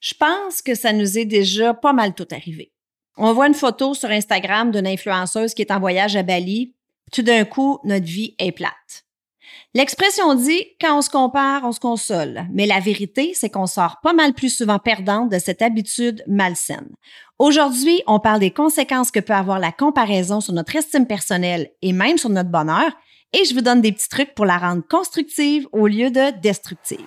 Je pense que ça nous est déjà pas mal tout arrivé. On voit une photo sur Instagram d'une influenceuse qui est en voyage à Bali. Tout d'un coup, notre vie est plate. L'expression dit quand on se compare, on se console. Mais la vérité, c'est qu'on sort pas mal plus souvent perdante de cette habitude malsaine. Aujourd'hui, on parle des conséquences que peut avoir la comparaison sur notre estime personnelle et même sur notre bonheur. Et je vous donne des petits trucs pour la rendre constructive au lieu de destructive.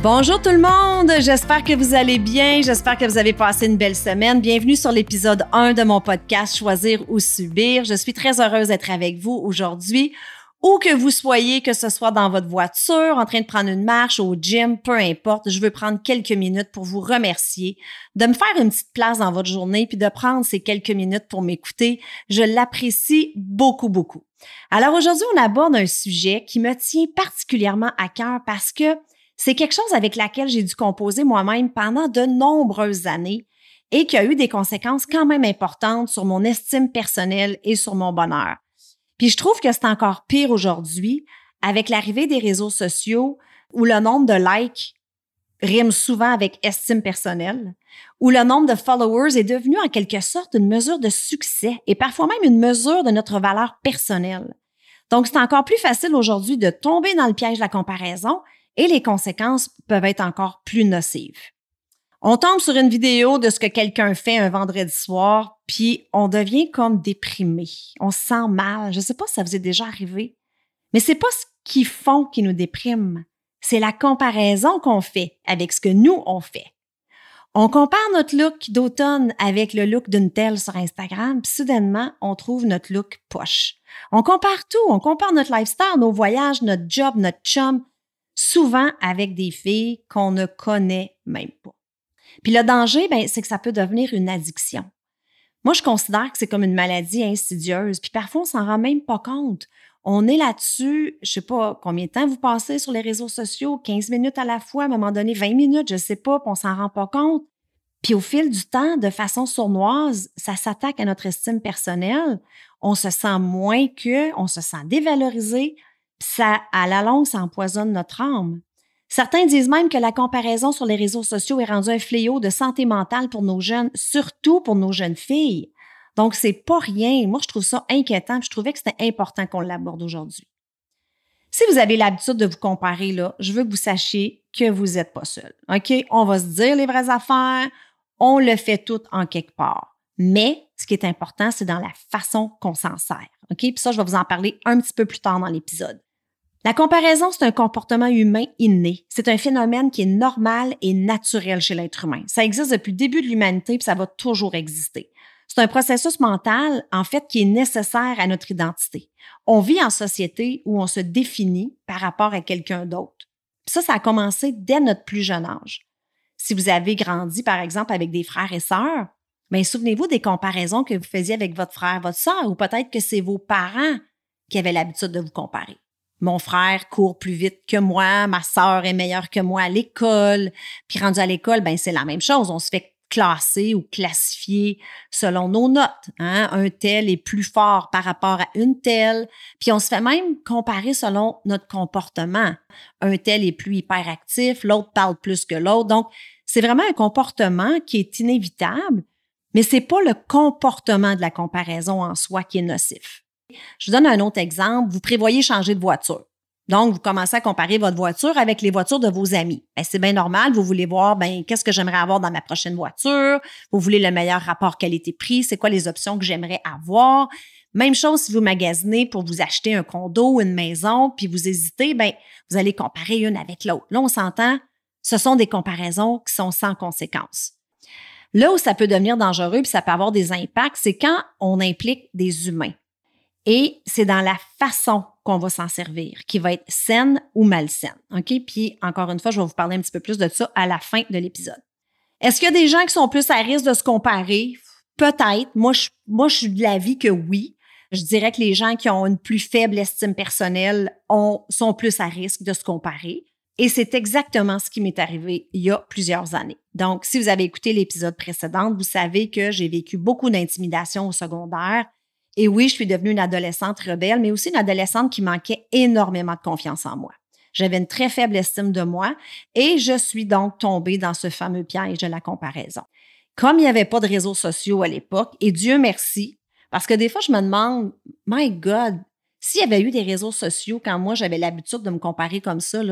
Bonjour tout le monde, j'espère que vous allez bien, j'espère que vous avez passé une belle semaine. Bienvenue sur l'épisode 1 de mon podcast Choisir ou Subir. Je suis très heureuse d'être avec vous aujourd'hui. Où que vous soyez, que ce soit dans votre voiture, en train de prendre une marche, au gym, peu importe, je veux prendre quelques minutes pour vous remercier, de me faire une petite place dans votre journée, puis de prendre ces quelques minutes pour m'écouter. Je l'apprécie beaucoup, beaucoup. Alors aujourd'hui, on aborde un sujet qui me tient particulièrement à cœur parce que c'est quelque chose avec laquelle j'ai dû composer moi-même pendant de nombreuses années et qui a eu des conséquences quand même importantes sur mon estime personnelle et sur mon bonheur. Puis je trouve que c'est encore pire aujourd'hui avec l'arrivée des réseaux sociaux où le nombre de likes rime souvent avec estime personnelle, où le nombre de followers est devenu en quelque sorte une mesure de succès et parfois même une mesure de notre valeur personnelle. Donc c'est encore plus facile aujourd'hui de tomber dans le piège de la comparaison et les conséquences peuvent être encore plus nocives. On tombe sur une vidéo de ce que quelqu'un fait un vendredi soir, puis on devient comme déprimé. On se sent mal. Je ne sais pas si ça vous est déjà arrivé, mais c'est pas ce qu'ils font qui nous déprime. C'est la comparaison qu'on fait avec ce que nous on fait. On compare notre look d'automne avec le look d'une telle sur Instagram, puis soudainement, on trouve notre look poche. On compare tout, on compare notre lifestyle, nos voyages, notre job, notre chum, souvent avec des filles qu'on ne connaît même pas. Puis le danger, ben, c'est que ça peut devenir une addiction. Moi, je considère que c'est comme une maladie insidieuse, puis parfois on s'en rend même pas compte. On est là-dessus, je sais pas combien de temps vous passez sur les réseaux sociaux, 15 minutes à la fois, à un moment donné 20 minutes, je sais pas, puis on s'en rend pas compte. Puis au fil du temps, de façon sournoise, ça s'attaque à notre estime personnelle. On se sent moins que, on se sent dévalorisé, ça, à la longue, ça empoisonne notre âme. Certains disent même que la comparaison sur les réseaux sociaux est rendue un fléau de santé mentale pour nos jeunes, surtout pour nos jeunes filles. Donc, c'est pas rien. Moi, je trouve ça inquiétant. Je trouvais que c'était important qu'on l'aborde aujourd'hui. Si vous avez l'habitude de vous comparer, là, je veux que vous sachiez que vous n'êtes pas seul. OK? On va se dire les vraies affaires. On le fait tout en quelque part. Mais ce qui est important, c'est dans la façon qu'on s'en sert. OK? Puis ça, je vais vous en parler un petit peu plus tard dans l'épisode. La comparaison, c'est un comportement humain inné. C'est un phénomène qui est normal et naturel chez l'être humain. Ça existe depuis le début de l'humanité, puis ça va toujours exister. C'est un processus mental, en fait, qui est nécessaire à notre identité. On vit en société où on se définit par rapport à quelqu'un d'autre. Ça, ça a commencé dès notre plus jeune âge. Si vous avez grandi, par exemple, avec des frères et sœurs, mais ben, souvenez-vous des comparaisons que vous faisiez avec votre frère, votre sœur, ou peut-être que c'est vos parents qui avaient l'habitude de vous comparer mon frère court plus vite que moi, ma sœur est meilleure que moi à l'école. Puis rendu à l'école, ben c'est la même chose. On se fait classer ou classifier selon nos notes. Hein? Un tel est plus fort par rapport à une telle. Puis on se fait même comparer selon notre comportement. Un tel est plus hyperactif, l'autre parle plus que l'autre. Donc, c'est vraiment un comportement qui est inévitable, mais c'est pas le comportement de la comparaison en soi qui est nocif. Je vous donne un autre exemple. Vous prévoyez changer de voiture. Donc, vous commencez à comparer votre voiture avec les voitures de vos amis. Ben, c'est bien normal. Vous voulez voir, ben, qu'est-ce que j'aimerais avoir dans ma prochaine voiture? Vous voulez le meilleur rapport qualité-prix? C'est quoi les options que j'aimerais avoir? Même chose si vous magasinez pour vous acheter un condo ou une maison, puis vous hésitez, ben, vous allez comparer une avec l'autre. Là, on s'entend, ce sont des comparaisons qui sont sans conséquence. Là où ça peut devenir dangereux, puis ça peut avoir des impacts, c'est quand on implique des humains. Et c'est dans la façon qu'on va s'en servir, qui va être saine ou malsaine. OK? Puis, encore une fois, je vais vous parler un petit peu plus de ça à la fin de l'épisode. Est-ce qu'il y a des gens qui sont plus à risque de se comparer? Peut-être. Moi je, suis de l'avis que oui. Je dirais que les gens qui ont une plus faible estime personnelle ont, sont plus à risque de se comparer. Et c'est exactement ce qui m'est arrivé il y a plusieurs années. Donc, si vous avez écouté l'épisode précédent, vous savez que j'ai vécu beaucoup d'intimidation au secondaire et oui, je suis devenue une adolescente rebelle, mais aussi une adolescente qui manquait énormément de confiance en moi. J'avais une très faible estime de moi et je suis donc tombée dans ce fameux piège de la comparaison. Comme il n'y avait pas de réseaux sociaux à l'époque, et Dieu merci, parce que des fois, je me demande, My God, s'il y avait eu des réseaux sociaux quand moi j'avais l'habitude de me comparer comme ça,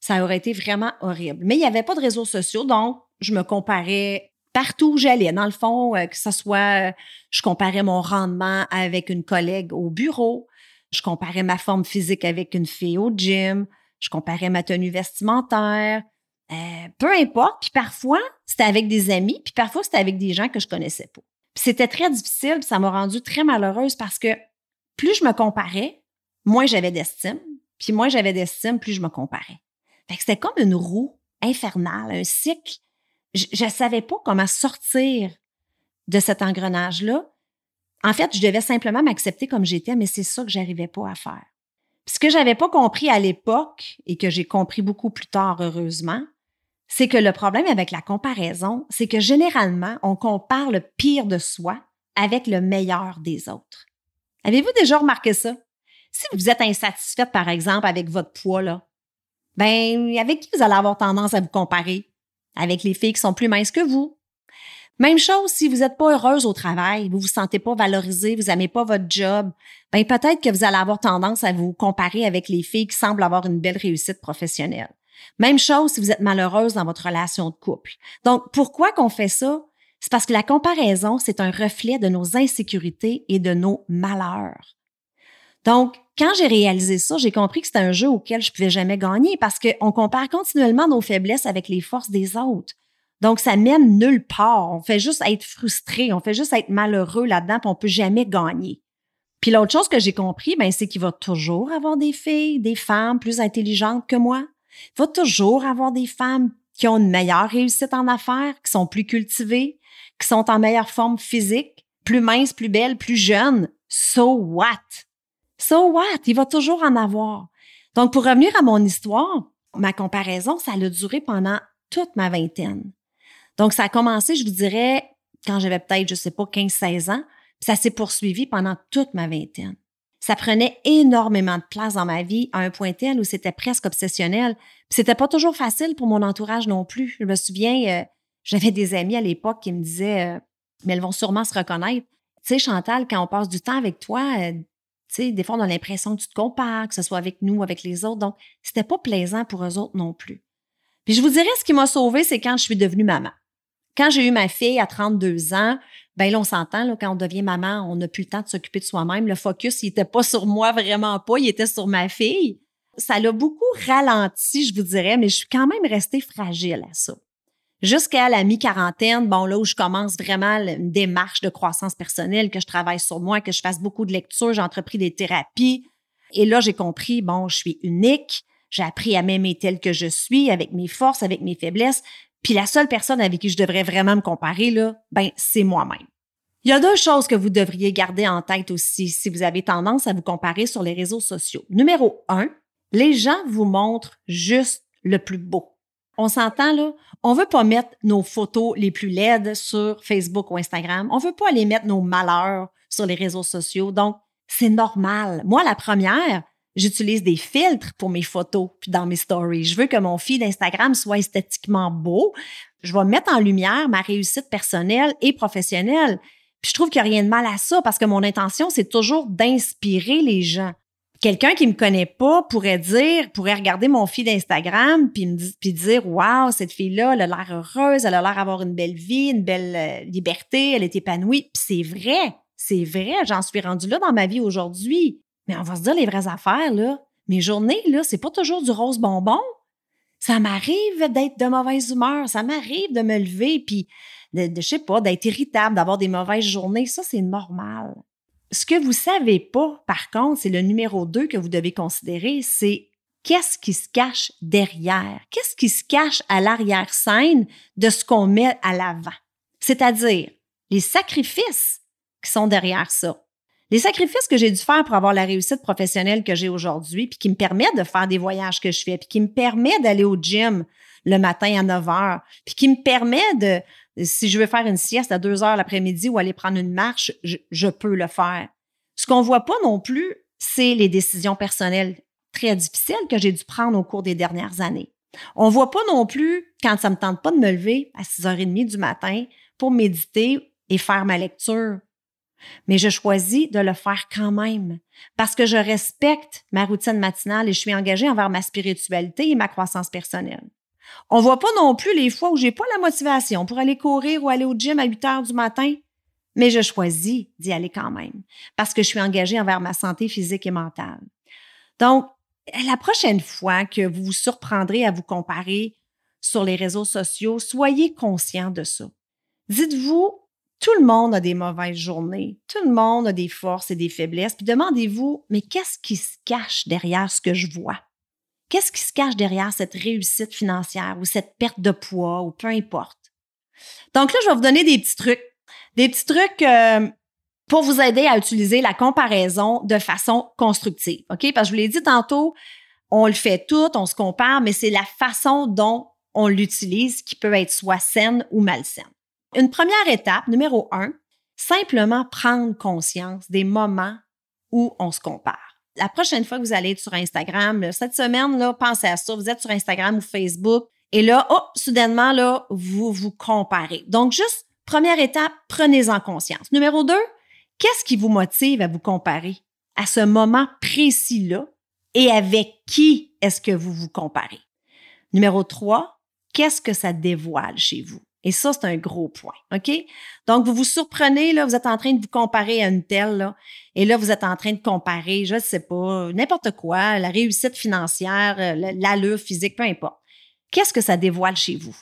ça aurait été vraiment horrible. Mais il n'y avait pas de réseaux sociaux, donc je me comparais partout où j'allais. Dans le fond, euh, que ce soit, euh, je comparais mon rendement avec une collègue au bureau, je comparais ma forme physique avec une fille au gym, je comparais ma tenue vestimentaire, euh, peu importe. Puis parfois, c'était avec des amis, puis parfois, c'était avec des gens que je connaissais pas. C'était très difficile, puis ça m'a rendue très malheureuse parce que plus je me comparais, moins j'avais d'estime, puis moins j'avais d'estime, plus je me comparais. Fait que c'était comme une roue infernale, un cycle je ne savais pas comment sortir de cet engrenage-là. En fait, je devais simplement m'accepter comme j'étais, mais c'est ça que j'arrivais pas à faire. ce que j'avais pas compris à l'époque et que j'ai compris beaucoup plus tard, heureusement, c'est que le problème avec la comparaison, c'est que généralement, on compare le pire de soi avec le meilleur des autres. Avez-vous déjà remarqué ça? Si vous êtes insatisfaite, par exemple, avec votre poids, là, ben, avec qui vous allez avoir tendance à vous comparer? Avec les filles qui sont plus minces que vous. Même chose si vous n'êtes pas heureuse au travail, vous vous sentez pas valorisé, vous n'aimez pas votre job, ben peut-être que vous allez avoir tendance à vous comparer avec les filles qui semblent avoir une belle réussite professionnelle. Même chose si vous êtes malheureuse dans votre relation de couple. Donc pourquoi qu'on fait ça? C'est parce que la comparaison, c'est un reflet de nos insécurités et de nos malheurs. Donc, quand j'ai réalisé ça, j'ai compris que c'était un jeu auquel je pouvais jamais gagner parce qu'on compare continuellement nos faiblesses avec les forces des autres. Donc, ça mène nulle part. On fait juste être frustré, on fait juste être malheureux là-dedans, puis on peut jamais gagner. Puis l'autre chose que j'ai compris, ben, c'est qu'il va toujours avoir des filles, des femmes plus intelligentes que moi. Il va toujours avoir des femmes qui ont une meilleure réussite en affaires, qui sont plus cultivées, qui sont en meilleure forme physique, plus minces, plus belles, plus jeunes. So what? So what? Il va toujours en avoir. Donc, pour revenir à mon histoire, ma comparaison, ça a duré pendant toute ma vingtaine. Donc, ça a commencé, je vous dirais, quand j'avais peut-être, je sais pas, 15-16 ans, puis ça s'est poursuivi pendant toute ma vingtaine. Ça prenait énormément de place dans ma vie à un point tel où c'était presque obsessionnel. Puis c'était pas toujours facile pour mon entourage non plus. Je me souviens, euh, j'avais des amis à l'époque qui me disaient, euh, mais elles vont sûrement se reconnaître. Tu sais, Chantal, quand on passe du temps avec toi, euh, des fois, on a l'impression que tu te compares, que ce soit avec nous, ou avec les autres. Donc, c'était pas plaisant pour eux autres non plus. Puis je vous dirais, ce qui m'a sauvée, c'est quand je suis devenue maman. Quand j'ai eu ma fille à 32 ans, ben là, on s'entend, quand on devient maman, on n'a plus le temps de s'occuper de soi-même. Le focus, il n'était pas sur moi, vraiment pas, il était sur ma fille. Ça l'a beaucoup ralenti, je vous dirais, mais je suis quand même restée fragile à ça jusqu'à la mi-quarantaine, bon, là où je commence vraiment une démarche de croissance personnelle, que je travaille sur moi, que je fasse beaucoup de lectures, j'ai entrepris des thérapies. Et là, j'ai compris, bon, je suis unique, j'ai appris à m'aimer telle que je suis, avec mes forces, avec mes faiblesses. Puis la seule personne avec qui je devrais vraiment me comparer, là, ben, c'est moi-même. Il y a deux choses que vous devriez garder en tête aussi si vous avez tendance à vous comparer sur les réseaux sociaux. Numéro un, les gens vous montrent juste le plus beau. On s'entend là, on veut pas mettre nos photos les plus laides sur Facebook ou Instagram. On veut pas aller mettre nos malheurs sur les réseaux sociaux. Donc, c'est normal. Moi, la première, j'utilise des filtres pour mes photos puis dans mes stories. Je veux que mon feed Instagram soit esthétiquement beau. Je vais mettre en lumière ma réussite personnelle et professionnelle. Puis je trouve qu'il n'y a rien de mal à ça parce que mon intention, c'est toujours d'inspirer les gens. Quelqu'un qui me connaît pas pourrait dire, pourrait regarder mon fil d'Instagram puis dire, waouh, cette fille-là, elle a l'air heureuse, elle a l'air d'avoir une belle vie, une belle euh, liberté, elle est épanouie. Puis c'est vrai, c'est vrai, j'en suis rendue là dans ma vie aujourd'hui. Mais on va se dire les vraies affaires là. Mes journées là, c'est pas toujours du rose bonbon. Ça m'arrive d'être de mauvaise humeur, ça m'arrive de me lever puis de, de je sais pas, d'être irritable, d'avoir des mauvaises journées, ça c'est normal. Ce que vous savez pas, par contre, c'est le numéro 2 que vous devez considérer, c'est qu'est-ce qui se cache derrière? Qu'est-ce qui se cache à l'arrière-scène de ce qu'on met à l'avant? C'est-à-dire les sacrifices qui sont derrière ça. Les sacrifices que j'ai dû faire pour avoir la réussite professionnelle que j'ai aujourd'hui, puis qui me permettent de faire des voyages que je fais, puis qui me permet d'aller au gym le matin à 9 heures, puis qui me permet de, si je veux faire une sieste à 2 heures l'après-midi ou aller prendre une marche, je, je peux le faire. Ce qu'on voit pas non plus, c'est les décisions personnelles très difficiles que j'ai dû prendre au cours des dernières années. On voit pas non plus quand ça me tente pas de me lever à 6h30 du matin pour méditer et faire ma lecture mais je choisis de le faire quand même parce que je respecte ma routine matinale et je suis engagée envers ma spiritualité et ma croissance personnelle. On voit pas non plus les fois où j'ai pas la motivation pour aller courir ou aller au gym à 8 heures du matin, mais je choisis d'y aller quand même parce que je suis engagée envers ma santé physique et mentale. Donc, la prochaine fois que vous vous surprendrez à vous comparer sur les réseaux sociaux, soyez conscient de ça. Dites-vous, tout le monde a des mauvaises journées. Tout le monde a des forces et des faiblesses. Puis demandez-vous, mais qu'est-ce qui se cache derrière ce que je vois? Qu'est-ce qui se cache derrière cette réussite financière ou cette perte de poids ou peu importe? Donc là, je vais vous donner des petits trucs. Des petits trucs euh, pour vous aider à utiliser la comparaison de façon constructive. OK? Parce que je vous l'ai dit tantôt, on le fait tout, on se compare, mais c'est la façon dont on l'utilise qui peut être soit saine ou malsaine. Une première étape, numéro un, simplement prendre conscience des moments où on se compare. La prochaine fois que vous allez être sur Instagram, cette semaine, là, pensez à ça. Vous êtes sur Instagram ou Facebook et là, oh, soudainement, vous vous comparez. Donc, juste, première étape, prenez-en conscience. Numéro deux, qu'est-ce qui vous motive à vous comparer à ce moment précis-là et avec qui est-ce que vous vous comparez? Numéro trois, qu'est-ce que ça dévoile chez vous? Et ça, c'est un gros point. OK? Donc, vous vous surprenez, là, vous êtes en train de vous comparer à une telle, là, et là, vous êtes en train de comparer, je ne sais pas, n'importe quoi, la réussite financière, euh, l'allure physique, peu importe. Qu'est-ce que ça dévoile chez vous?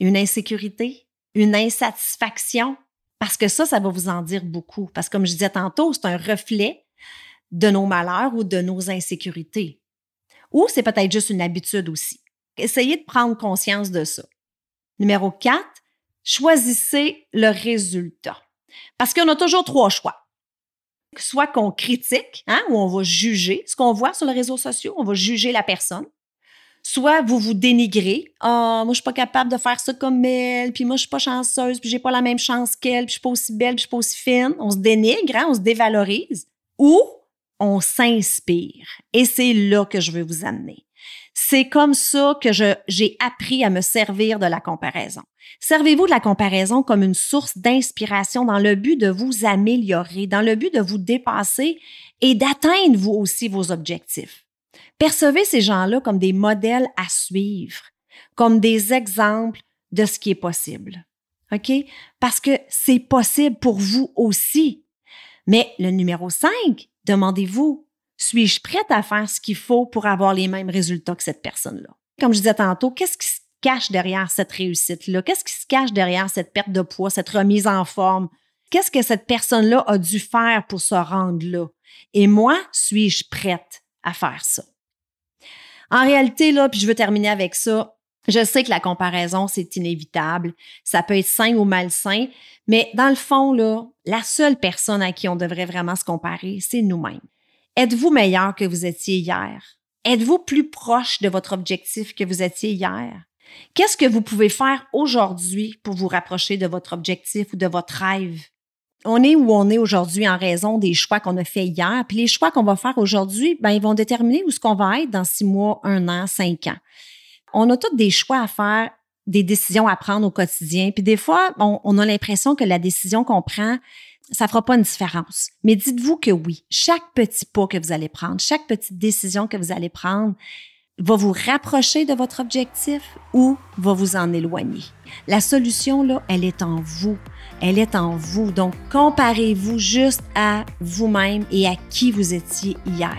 Une insécurité? Une insatisfaction? Parce que ça, ça va vous en dire beaucoup. Parce que comme je disais tantôt, c'est un reflet de nos malheurs ou de nos insécurités. Ou c'est peut-être juste une habitude aussi. Essayez de prendre conscience de ça. Numéro 4, choisissez le résultat. Parce qu'on a toujours trois choix. Soit qu'on critique, hein, ou on va juger ce qu'on voit sur les réseaux sociaux, on va juger la personne. Soit vous vous dénigrez. Ah, moi, je suis pas capable de faire ça comme elle, puis moi, je suis pas chanceuse, puis j'ai pas la même chance qu'elle, puis je suis pas aussi belle, puis je suis pas aussi fine. On se dénigre, hein, on se dévalorise. Ou on s'inspire. Et c'est là que je veux vous amener. C'est comme ça que j'ai appris à me servir de la comparaison. Servez-vous de la comparaison comme une source d'inspiration dans le but de vous améliorer, dans le but de vous dépasser et d'atteindre vous aussi vos objectifs. Percevez ces gens-là comme des modèles à suivre, comme des exemples de ce qui est possible. OK? Parce que c'est possible pour vous aussi. Mais le numéro 5, demandez-vous, suis-je prête à faire ce qu'il faut pour avoir les mêmes résultats que cette personne-là? Comme je disais tantôt, qu'est-ce qui se cache derrière cette réussite-là? Qu'est-ce qui se cache derrière cette perte de poids, cette remise en forme? Qu'est-ce que cette personne-là a dû faire pour se rendre là? Et moi, suis-je prête à faire ça? En réalité, là, puis je veux terminer avec ça, je sais que la comparaison, c'est inévitable. Ça peut être sain ou malsain, mais dans le fond, là, la seule personne à qui on devrait vraiment se comparer, c'est nous-mêmes. Êtes-vous meilleur que vous étiez hier? Êtes-vous plus proche de votre objectif que vous étiez hier? Qu'est-ce que vous pouvez faire aujourd'hui pour vous rapprocher de votre objectif ou de votre rêve? On est où on est aujourd'hui en raison des choix qu'on a fait hier, puis les choix qu'on va faire aujourd'hui, ben, ils vont déterminer où ce qu'on va être dans six mois, un an, cinq ans. On a tous des choix à faire, des décisions à prendre au quotidien, puis des fois, on, on a l'impression que la décision qu'on prend, ça fera pas une différence. Mais dites-vous que oui, chaque petit pas que vous allez prendre, chaque petite décision que vous allez prendre va vous rapprocher de votre objectif ou va vous en éloigner. La solution, là, elle est en vous. Elle est en vous. Donc, comparez-vous juste à vous-même et à qui vous étiez hier.